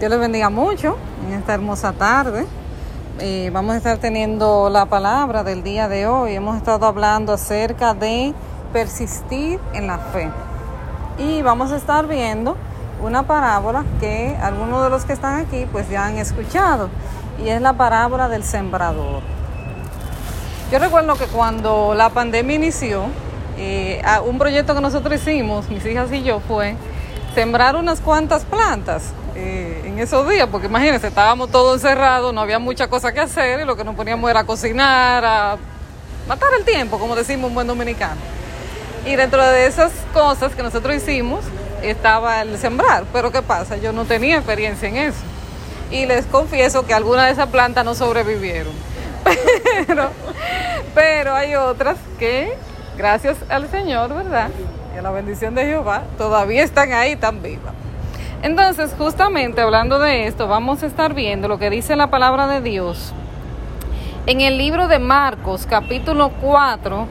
Dios les bendiga mucho en esta hermosa tarde. Eh, vamos a estar teniendo la palabra del día de hoy. Hemos estado hablando acerca de persistir en la fe. Y vamos a estar viendo una parábola que algunos de los que están aquí pues ya han escuchado. Y es la parábola del sembrador. Yo recuerdo que cuando la pandemia inició, eh, un proyecto que nosotros hicimos, mis hijas y yo, fue sembrar unas cuantas plantas eh, en esos días, porque imagínense, estábamos todos encerrados, no había mucha cosa que hacer y lo que nos poníamos era cocinar, a matar el tiempo, como decimos un buen dominicano. Y dentro de esas cosas que nosotros hicimos estaba el sembrar, pero ¿qué pasa? Yo no tenía experiencia en eso. Y les confieso que algunas de esas plantas no sobrevivieron. Pero, pero hay otras que, gracias al Señor, ¿verdad? Y a la bendición de Jehová, todavía están ahí, tan vivas. Entonces, justamente hablando de esto, vamos a estar viendo lo que dice la palabra de Dios en el libro de Marcos, capítulo 4,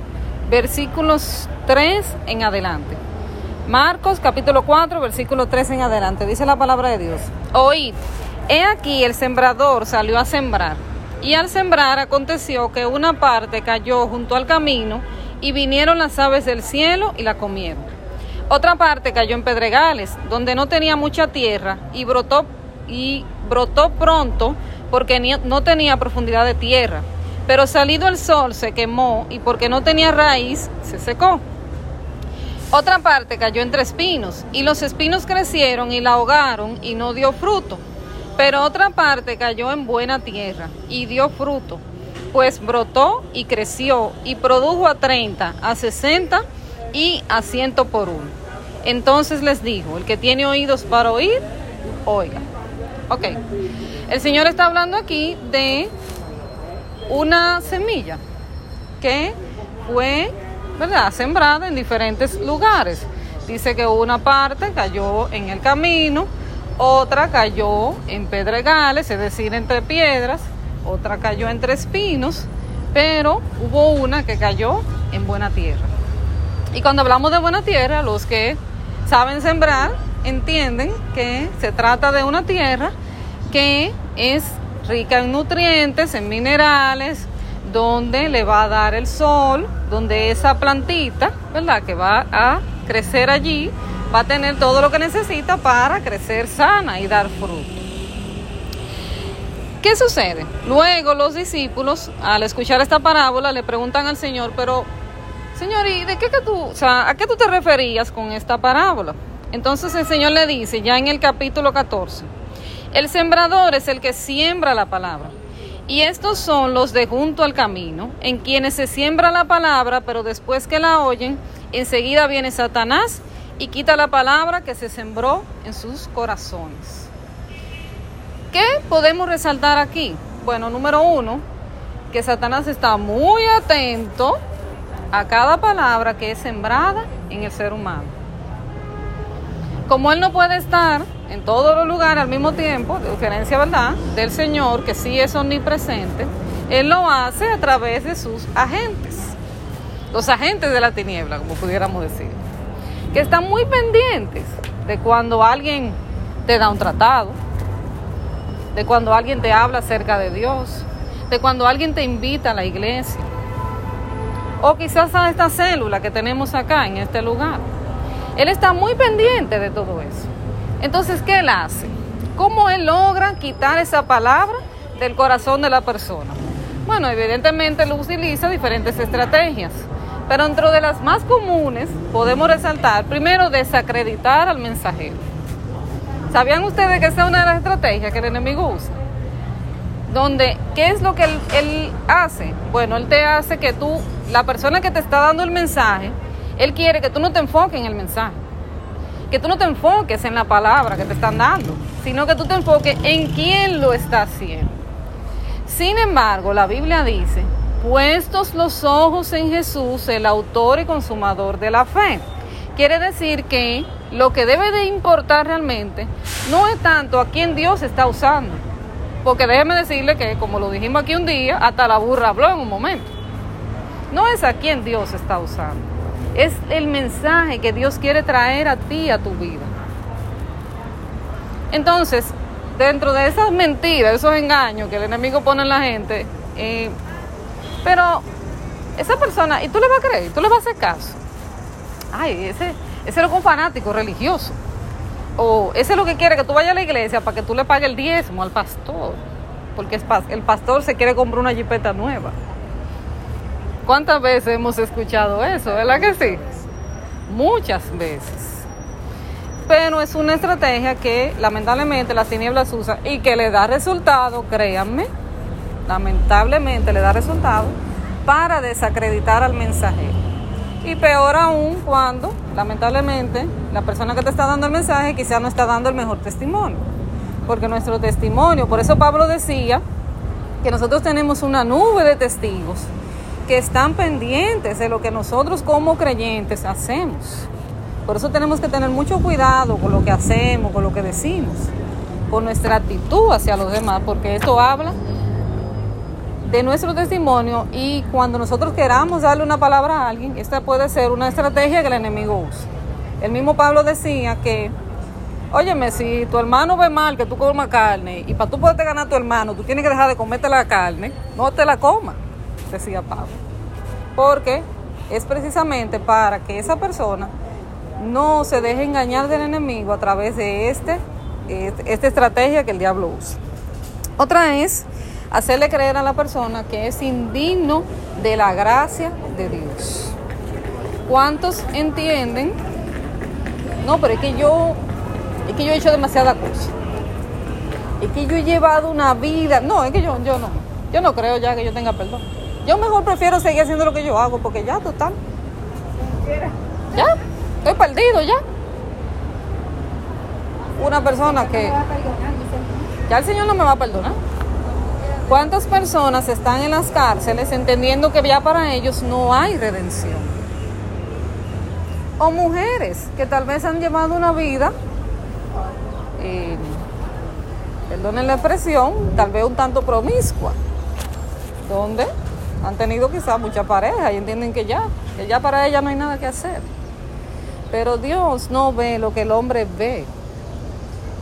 versículos 3 en adelante. Marcos, capítulo 4, versículo 3 en adelante. Dice la palabra de Dios. Oíd, he aquí el sembrador salió a sembrar. Y al sembrar aconteció que una parte cayó junto al camino y vinieron las aves del cielo y la comieron. Otra parte cayó en pedregales, donde no tenía mucha tierra y brotó y brotó pronto porque no tenía profundidad de tierra. Pero salido el sol se quemó y porque no tenía raíz se secó. Otra parte cayó entre espinos y los espinos crecieron y la ahogaron y no dio fruto. Pero otra parte cayó en buena tierra y dio fruto, pues brotó y creció y produjo a 30, a 60 y asiento por uno. Entonces les dijo, el que tiene oídos para oír, oiga. Ok, el Señor está hablando aquí de una semilla que fue, ¿verdad?, sembrada en diferentes lugares. Dice que una parte cayó en el camino, otra cayó en pedregales, es decir, entre piedras, otra cayó entre espinos, pero hubo una que cayó en buena tierra. Y cuando hablamos de buena tierra, los que saben sembrar entienden que se trata de una tierra que es rica en nutrientes, en minerales, donde le va a dar el sol, donde esa plantita, ¿verdad? Que va a crecer allí, va a tener todo lo que necesita para crecer sana y dar fruto. ¿Qué sucede? Luego los discípulos, al escuchar esta parábola, le preguntan al Señor, pero Señor, ¿y de qué que tú, o sea, a qué tú te referías con esta parábola? Entonces el Señor le dice, ya en el capítulo 14, el sembrador es el que siembra la palabra. Y estos son los de junto al camino, en quienes se siembra la palabra, pero después que la oyen, enseguida viene Satanás y quita la palabra que se sembró en sus corazones. ¿Qué podemos resaltar aquí? Bueno, número uno, que Satanás está muy atento a cada palabra que es sembrada en el ser humano. Como Él no puede estar en todos los lugares al mismo tiempo, de diferencia, ¿verdad?, del Señor, que sí es omnipresente, Él lo hace a través de sus agentes, los agentes de la tiniebla, como pudiéramos decir, que están muy pendientes de cuando alguien te da un tratado, de cuando alguien te habla acerca de Dios, de cuando alguien te invita a la iglesia, o quizás a esta célula que tenemos acá en este lugar. Él está muy pendiente de todo eso. Entonces, ¿qué él hace? ¿Cómo él logra quitar esa palabra del corazón de la persona? Bueno, evidentemente él utiliza diferentes estrategias, pero dentro de las más comunes podemos resaltar, primero, desacreditar al mensajero. ¿Sabían ustedes que esa es una de las estrategias que el enemigo usa? Donde, ¿qué es lo que él hace? Bueno, él te hace que tú la persona que te está dando el mensaje, él quiere que tú no te enfoques en el mensaje, que tú no te enfoques en la palabra que te están dando, sino que tú te enfoques en quién lo está haciendo. Sin embargo, la Biblia dice, puestos los ojos en Jesús, el autor y consumador de la fe. Quiere decir que lo que debe de importar realmente no es tanto a quién Dios está usando, porque déjeme decirle que, como lo dijimos aquí un día, hasta la burra habló en un momento. No es a quien Dios está usando. Es el mensaje que Dios quiere traer a ti, a tu vida. Entonces, dentro de esas mentiras, esos engaños que el enemigo pone en la gente, eh, pero esa persona, y tú le vas a creer, tú le vas a hacer caso. Ay, ese, ese es un fanático religioso. O ese es lo que quiere que tú vayas a la iglesia para que tú le pagues el diezmo al pastor. Porque el pastor se quiere comprar una jipeta nueva. ¿Cuántas veces hemos escuchado eso? ¿Verdad que sí? Muchas veces. Pero es una estrategia que lamentablemente las tinieblas usan y que le da resultado, créanme, lamentablemente le da resultado para desacreditar al mensajero. Y peor aún cuando, lamentablemente, la persona que te está dando el mensaje quizá no está dando el mejor testimonio. Porque nuestro testimonio, por eso Pablo decía que nosotros tenemos una nube de testigos que están pendientes de lo que nosotros como creyentes hacemos. Por eso tenemos que tener mucho cuidado con lo que hacemos, con lo que decimos, con nuestra actitud hacia los demás, porque esto habla de nuestro testimonio y cuando nosotros queramos darle una palabra a alguien, esta puede ser una estrategia que el enemigo usa. El mismo Pablo decía que, óyeme, si tu hermano ve mal que tú comas carne y para tú poderte ganar tu hermano, tú tienes que dejar de comerte la carne, no te la comas decía Pablo. Porque es precisamente para que esa persona no se deje engañar del enemigo a través de este, este, esta estrategia que el diablo usa. Otra es hacerle creer a la persona que es indigno de la gracia de Dios. ¿Cuántos entienden? No, pero es que yo, es que yo he hecho demasiada cosa. Es que yo he llevado una vida. No, es que yo, yo no. Yo no creo ya que yo tenga perdón. Yo mejor prefiero seguir haciendo lo que yo hago porque ya, total. Ya, estoy perdido ya. Una persona que... Ya el Señor no me va a perdonar. ¿Cuántas personas están en las cárceles entendiendo que ya para ellos no hay redención? O mujeres que tal vez han llevado una vida, eh, perdonen la expresión, tal vez un tanto promiscua, ¿Dónde? Han tenido quizás mucha pareja y entienden que ya, que ya para ella no hay nada que hacer. Pero Dios no ve lo que el hombre ve.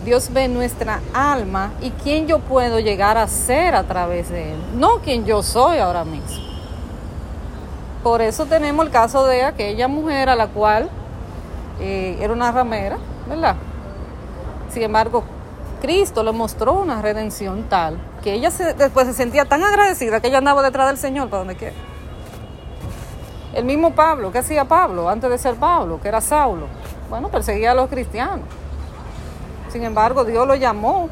Dios ve nuestra alma y quién yo puedo llegar a ser a través de Él, no quién yo soy ahora mismo. Por eso tenemos el caso de aquella mujer a la cual eh, era una ramera, ¿verdad? Sin embargo, Cristo le mostró una redención tal que ella después se sentía tan agradecida que ella andaba detrás del Señor para donde quiera. El mismo Pablo, ¿qué hacía Pablo antes de ser Pablo, que era Saulo? Bueno, perseguía a los cristianos. Sin embargo, Dios lo llamó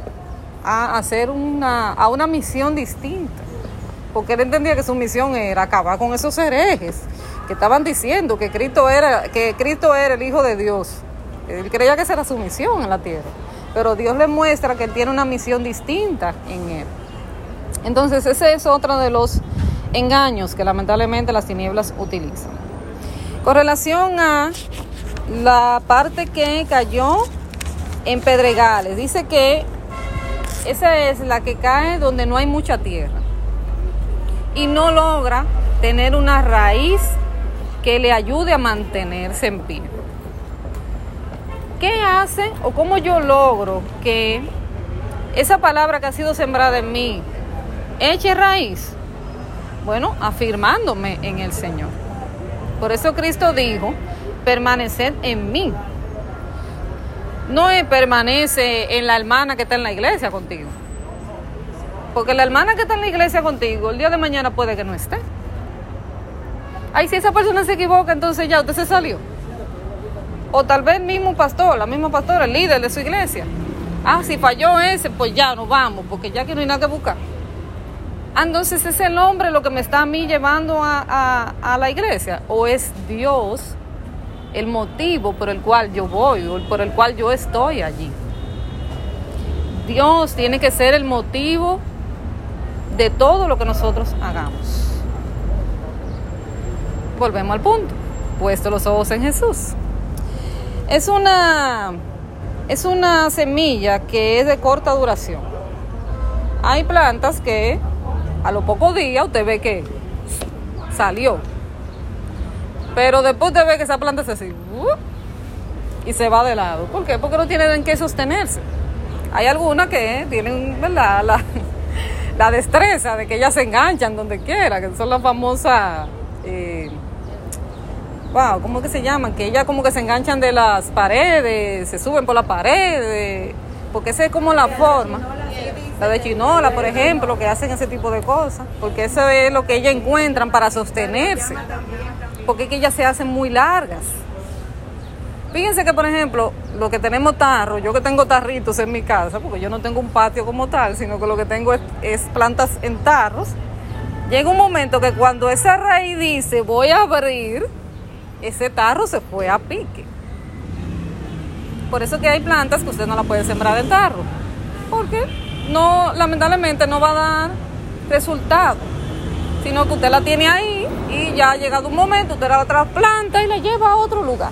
a hacer una, a una misión distinta, porque él entendía que su misión era acabar con esos herejes que estaban diciendo que Cristo era, que Cristo era el Hijo de Dios. Él creía que esa era su misión en la tierra pero Dios le muestra que tiene una misión distinta en Él. Entonces ese es otro de los engaños que lamentablemente las tinieblas utilizan. Con relación a la parte que cayó en Pedregales, dice que esa es la que cae donde no hay mucha tierra y no logra tener una raíz que le ayude a mantenerse en pie. ¿Qué hace o cómo yo logro que esa palabra que ha sido sembrada en mí eche raíz? Bueno, afirmándome en el Señor. Por eso Cristo dijo, permaneced en mí. No es permanece en la hermana que está en la iglesia contigo. Porque la hermana que está en la iglesia contigo, el día de mañana puede que no esté. Ay, si esa persona se equivoca, entonces ya usted se salió. O tal vez mismo pastor, la misma pastora, el líder de su iglesia. Ah, si falló ese, pues ya nos vamos, porque ya que no hay nada que buscar. Ah, entonces es el hombre lo que me está a mí llevando a, a la iglesia. O es Dios el motivo por el cual yo voy, o por el cual yo estoy allí. Dios tiene que ser el motivo de todo lo que nosotros hagamos. Volvemos al punto. Puesto los ojos en Jesús. Es una, es una semilla que es de corta duración. Hay plantas que a los pocos días usted ve que salió. Pero después usted ve que esa planta se así uh, y se va de lado. ¿Por qué? Porque no tiene en qué sostenerse. Hay algunas que tienen ¿verdad? La, la destreza de que ellas se enganchan donde quiera, que son las famosas, eh, wow, ¿cómo que se llaman? Que ellas como que se enganchan de las paredes, se suben por las paredes, porque esa es como la forma. La de chinola, por ejemplo, que hacen ese tipo de cosas, porque eso es lo que ellas encuentran para sostenerse, porque es que ellas se hacen muy largas. Fíjense que, por ejemplo, lo que tenemos tarro, yo que tengo tarritos en mi casa, porque yo no tengo un patio como tal, sino que lo que tengo es, plantas en tarros, llega un momento que cuando esa raíz dice voy a abrir, ese tarro se fue a pique. Por eso que hay plantas que usted no la puede sembrar en tarro, porque no, lamentablemente no va a dar resultado, sino que usted la tiene ahí y ya ha llegado un momento, usted la trasplanta y la lleva a otro lugar.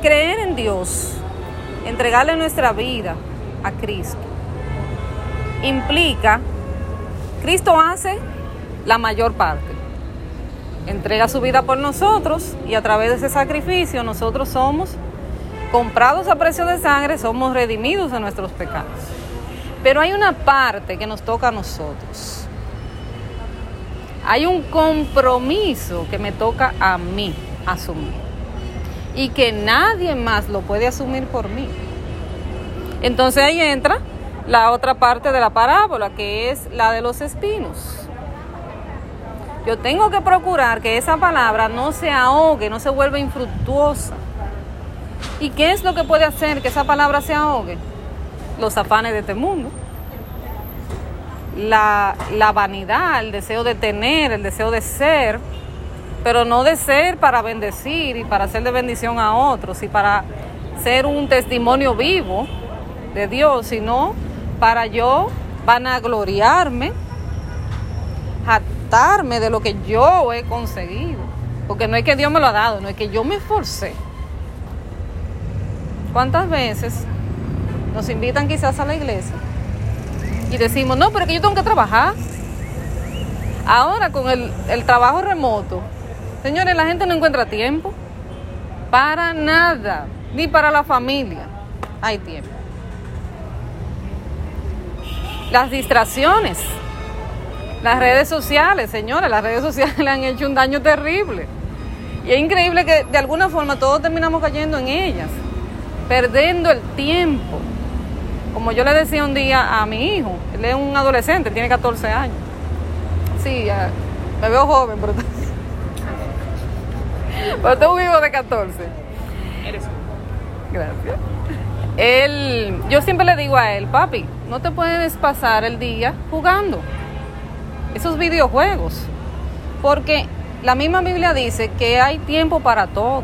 Creer en Dios, entregarle nuestra vida a Cristo, implica, Cristo hace la mayor parte. Entrega su vida por nosotros y a través de ese sacrificio nosotros somos comprados a precio de sangre, somos redimidos de nuestros pecados. Pero hay una parte que nos toca a nosotros. Hay un compromiso que me toca a mí asumir y que nadie más lo puede asumir por mí. Entonces ahí entra la otra parte de la parábola, que es la de los espinos. Yo tengo que procurar que esa palabra no se ahogue, no se vuelva infructuosa. ¿Y qué es lo que puede hacer que esa palabra se ahogue? Los afanes de este mundo. La, la vanidad, el deseo de tener, el deseo de ser, pero no de ser para bendecir y para ser de bendición a otros y para ser un testimonio vivo de Dios, sino para yo vanagloriarme, jactarme de lo que yo he conseguido. Porque no es que Dios me lo ha dado, no es que yo me esforcé. ¿Cuántas veces nos invitan quizás a la iglesia y decimos, no, pero es que yo tengo que trabajar? Ahora con el, el trabajo remoto, Señores, la gente no encuentra tiempo para nada, ni para la familia. Hay tiempo. Las distracciones, las redes sociales, señores, las redes sociales le han hecho un daño terrible. Y es increíble que de alguna forma todos terminamos cayendo en ellas, perdiendo el tiempo. Como yo le decía un día a mi hijo, él es un adolescente, tiene 14 años. Sí, me veo joven, pero pero tú vivo de 14. Eres Gracias. Él, yo siempre le digo a él, papi, no te puedes pasar el día jugando esos videojuegos. Porque la misma Biblia dice que hay tiempo para todo.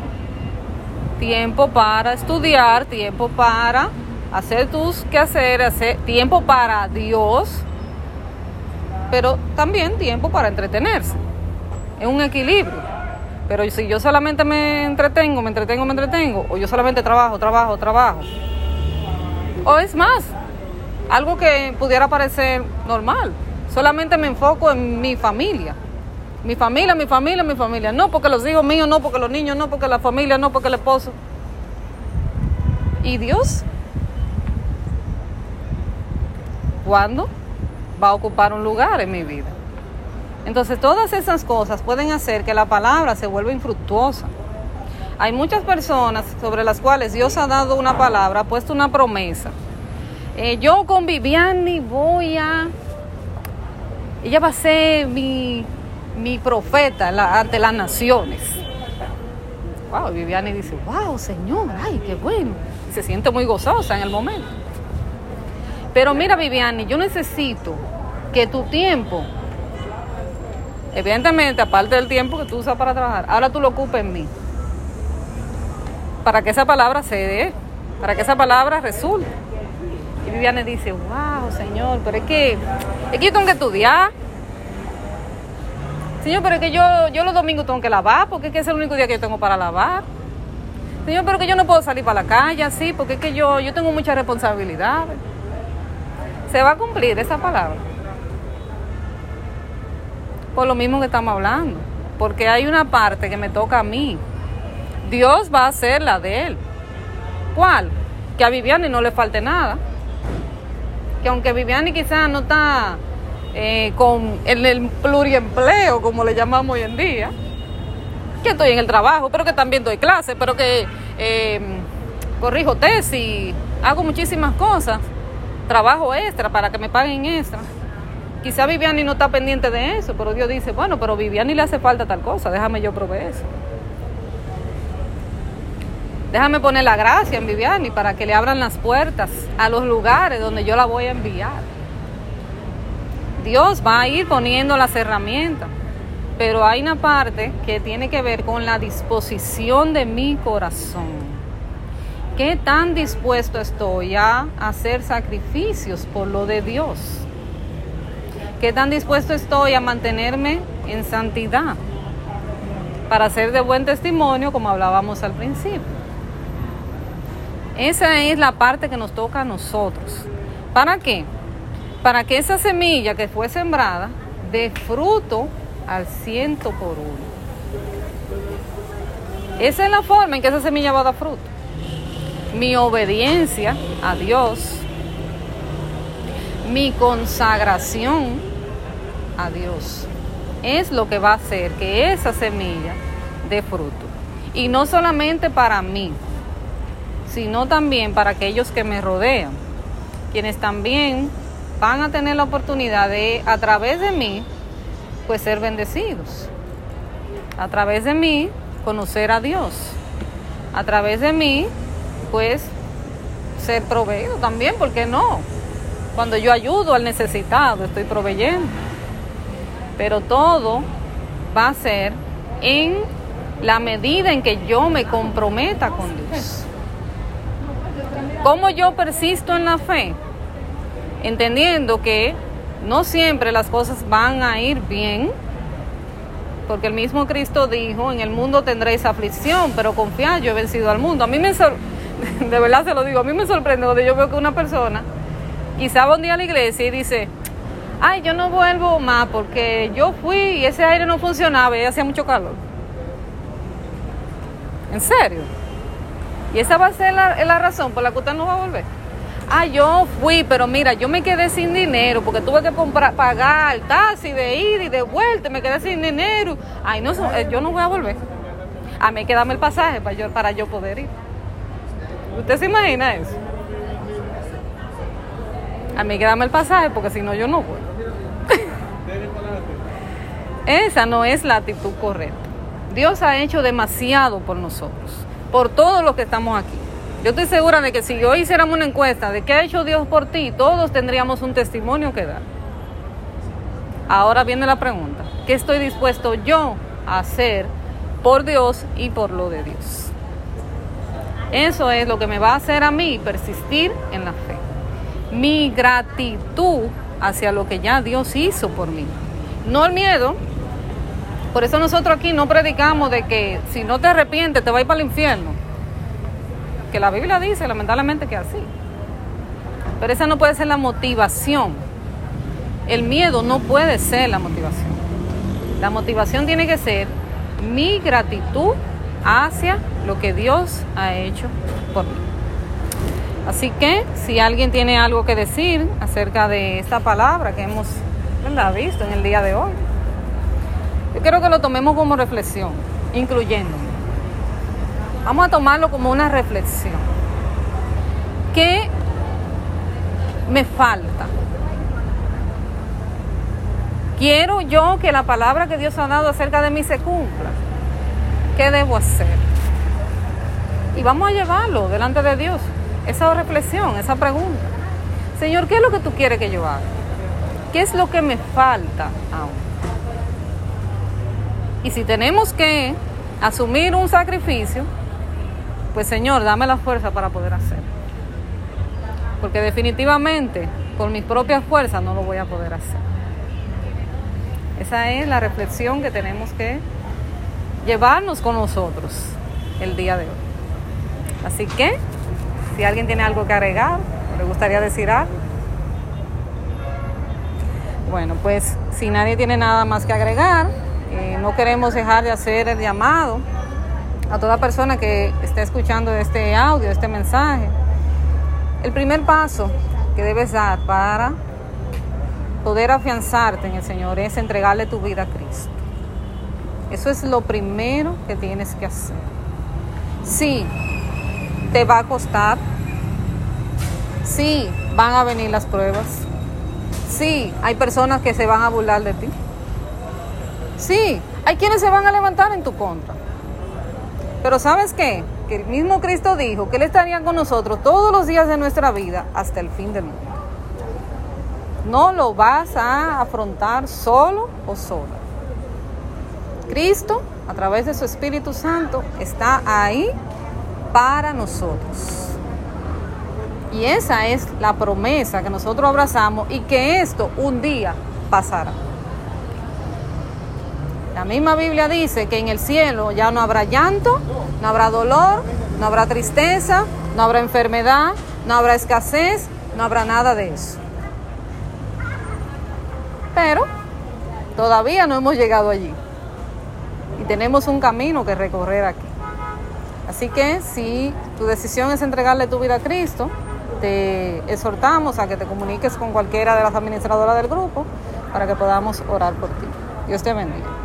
Tiempo para estudiar, tiempo para hacer tus quehaceres, hacer, tiempo para Dios, pero también tiempo para entretenerse. Es un equilibrio. Pero si yo solamente me entretengo, me entretengo, me entretengo, o yo solamente trabajo, trabajo, trabajo, o es más, algo que pudiera parecer normal, solamente me enfoco en mi familia. Mi familia, mi familia, mi familia. No porque los hijos míos, no porque los niños, no porque la familia, no porque el esposo. ¿Y Dios? ¿Cuándo va a ocupar un lugar en mi vida? Entonces todas esas cosas pueden hacer que la palabra se vuelva infructuosa. Hay muchas personas sobre las cuales Dios ha dado una palabra, ha puesto una promesa. Eh, yo con Viviani voy a... Ella va a ser mi, mi profeta ante las naciones. Wow, Viviani dice, wow, Señor, ay, qué bueno. Y se siente muy gozosa en el momento. Pero mira, Viviani, yo necesito que tu tiempo Evidentemente, aparte del tiempo que tú usas para trabajar, ahora tú lo ocupes en mí. Para que esa palabra se dé, para que esa palabra resulte. Y Viviane dice, wow, Señor, pero es que, es que yo tengo que estudiar. Señor, pero es que yo, yo los domingos tengo que lavar, porque es que es el único día que yo tengo para lavar. Señor, pero es que yo no puedo salir para la calle así, porque es que yo, yo tengo muchas responsabilidades. Se va a cumplir esa palabra por lo mismo que estamos hablando. Porque hay una parte que me toca a mí. Dios va a hacer la de Él. ¿Cuál? que a Viviani no le falte nada. Que aunque Viviani quizás no está eh, con el, pluriempleo, como le llamamos hoy en día, que estoy en el trabajo, pero que también doy clases, pero que eh, corrijo tesis, hago muchísimas cosas, trabajo extra para que me paguen extra. Quizá Viviani no está pendiente de eso, pero Dios dice, bueno, pero Viviani le hace falta tal cosa, déjame yo proveer eso. Déjame poner la gracia en Viviani para que le abran las puertas a los lugares donde yo la voy a enviar. Dios va a ir poniendo las herramientas, pero hay una parte que tiene que ver con la disposición de mi corazón. ¿Qué tan dispuesto estoy a hacer sacrificios por lo de Dios? ¿Qué tan dispuesto estoy a mantenerme en santidad? Para ser de buen testimonio, como hablábamos al principio. Esa es la parte que nos toca a nosotros. ¿Para qué? Para que esa semilla que fue sembrada dé fruto al ciento por uno. Esa es la forma en que esa semilla va a dar fruto. Mi obediencia a Dios, mi consagración a Dios, es lo que va a hacer que esa semilla dé fruto. Y no solamente para mí, sino también para aquellos que me rodean, quienes también van a tener la oportunidad de, a través de mí, pues ser bendecidos. A través de mí, conocer a Dios. A través de mí, pues ser proveído también, ¿por qué no? Cuando yo ayudo al necesitado, estoy proveyendo. Pero todo va a ser en la medida en que yo me comprometa con Dios. ¿Cómo yo persisto en la fe? Entendiendo que no siempre las cosas van a ir bien, porque el mismo Cristo dijo, en el mundo tendréis aflicción, pero confiad, yo he vencido al mundo. A mí me, de verdad se lo digo, a mí me sorprende cuando yo veo que una persona quizá va un día a la iglesia y dice, ay, yo no vuelvo más porque yo fui y ese aire no funcionaba y hacía mucho calor. ¿En serio? Y esa va a ser la, la razón por la que usted no va a volver. Ah, yo fui, pero mira, yo me quedé sin dinero porque tuve que comprar, pagar taxi de ir y de vuelta, me quedé sin dinero. Ay, no, eh, yo no voy a volver. A mí quedame el pasaje para yo, para yo poder ir. ¿Usted se imagina eso? A mí quedame el pasaje porque si no yo no voy. Esa no es la actitud correcta. Dios ha hecho demasiado por nosotros por todos los que estamos aquí. Yo estoy segura de que si hoy hiciéramos una encuesta de qué ha hecho Dios por ti, todos tendríamos un testimonio que dar. Ahora viene la pregunta, ¿qué estoy dispuesto yo a hacer por Dios y por lo de Dios? Eso es lo que me va a hacer a mí persistir en la fe. Mi gratitud hacia lo que ya Dios hizo por mí. No el miedo, por eso nosotros aquí no predicamos de que si no te arrepientes te vas a ir para el infierno. Que la Biblia dice lamentablemente que así. Pero esa no puede ser la motivación. El miedo no puede ser la motivación. La motivación tiene que ser mi gratitud hacia lo que Dios ha hecho por mí. Así que si alguien tiene algo que decir acerca de esta palabra que hemos visto en el día de hoy, yo quiero que lo tomemos como reflexión, incluyéndome. Vamos a tomarlo como una reflexión. ¿Qué me falta? Quiero yo que la palabra que Dios ha dado acerca de mí se cumpla. ¿Qué debo hacer? Y vamos a llevarlo delante de Dios. Esa reflexión, esa pregunta. Señor, ¿qué es lo que tú quieres que yo haga? ¿Qué es lo que me falta aún? Y si tenemos que asumir un sacrificio, pues Señor, dame la fuerza para poder hacerlo. Porque definitivamente, por mis propias fuerzas, no lo voy a poder hacer. Esa es la reflexión que tenemos que llevarnos con nosotros el día de hoy. Así que, si alguien tiene algo que agregar, le gustaría decir algo. Bueno, pues si nadie tiene nada más que agregar, eh, no queremos dejar de hacer el llamado a toda persona que esté escuchando este audio, este mensaje, El primer paso que debes dar para poder afianzarte en el Señor es entregarle tu vida a Cristo. Eso es lo primero que tienes que hacer. Sí, te va a costar. Sí, van a venir las pruebas. Sí, hay personas que se van a burlar de ti. Sí, hay quienes se van a levantar en tu contra. Pero ¿sabes qué? Que el mismo Cristo dijo que Él estaría con nosotros todos los días de nuestra vida hasta el fin del mundo. No lo vas a afrontar solo o sola. Cristo, a través de su Espíritu Santo, está ahí para nosotros. Y esa es la promesa que nosotros abrazamos y que esto un día pasará. La misma Biblia dice que en el cielo ya no habrá llanto, no habrá dolor, no habrá tristeza, no habrá enfermedad, no habrá escasez, no habrá nada de eso. Pero todavía no hemos llegado allí y tenemos un camino que recorrer aquí. Así que si tu decisión es entregarle tu vida a Cristo, te exhortamos a que te comuniques con cualquiera de las administradoras del grupo para que podamos orar por ti. Dios te bendiga.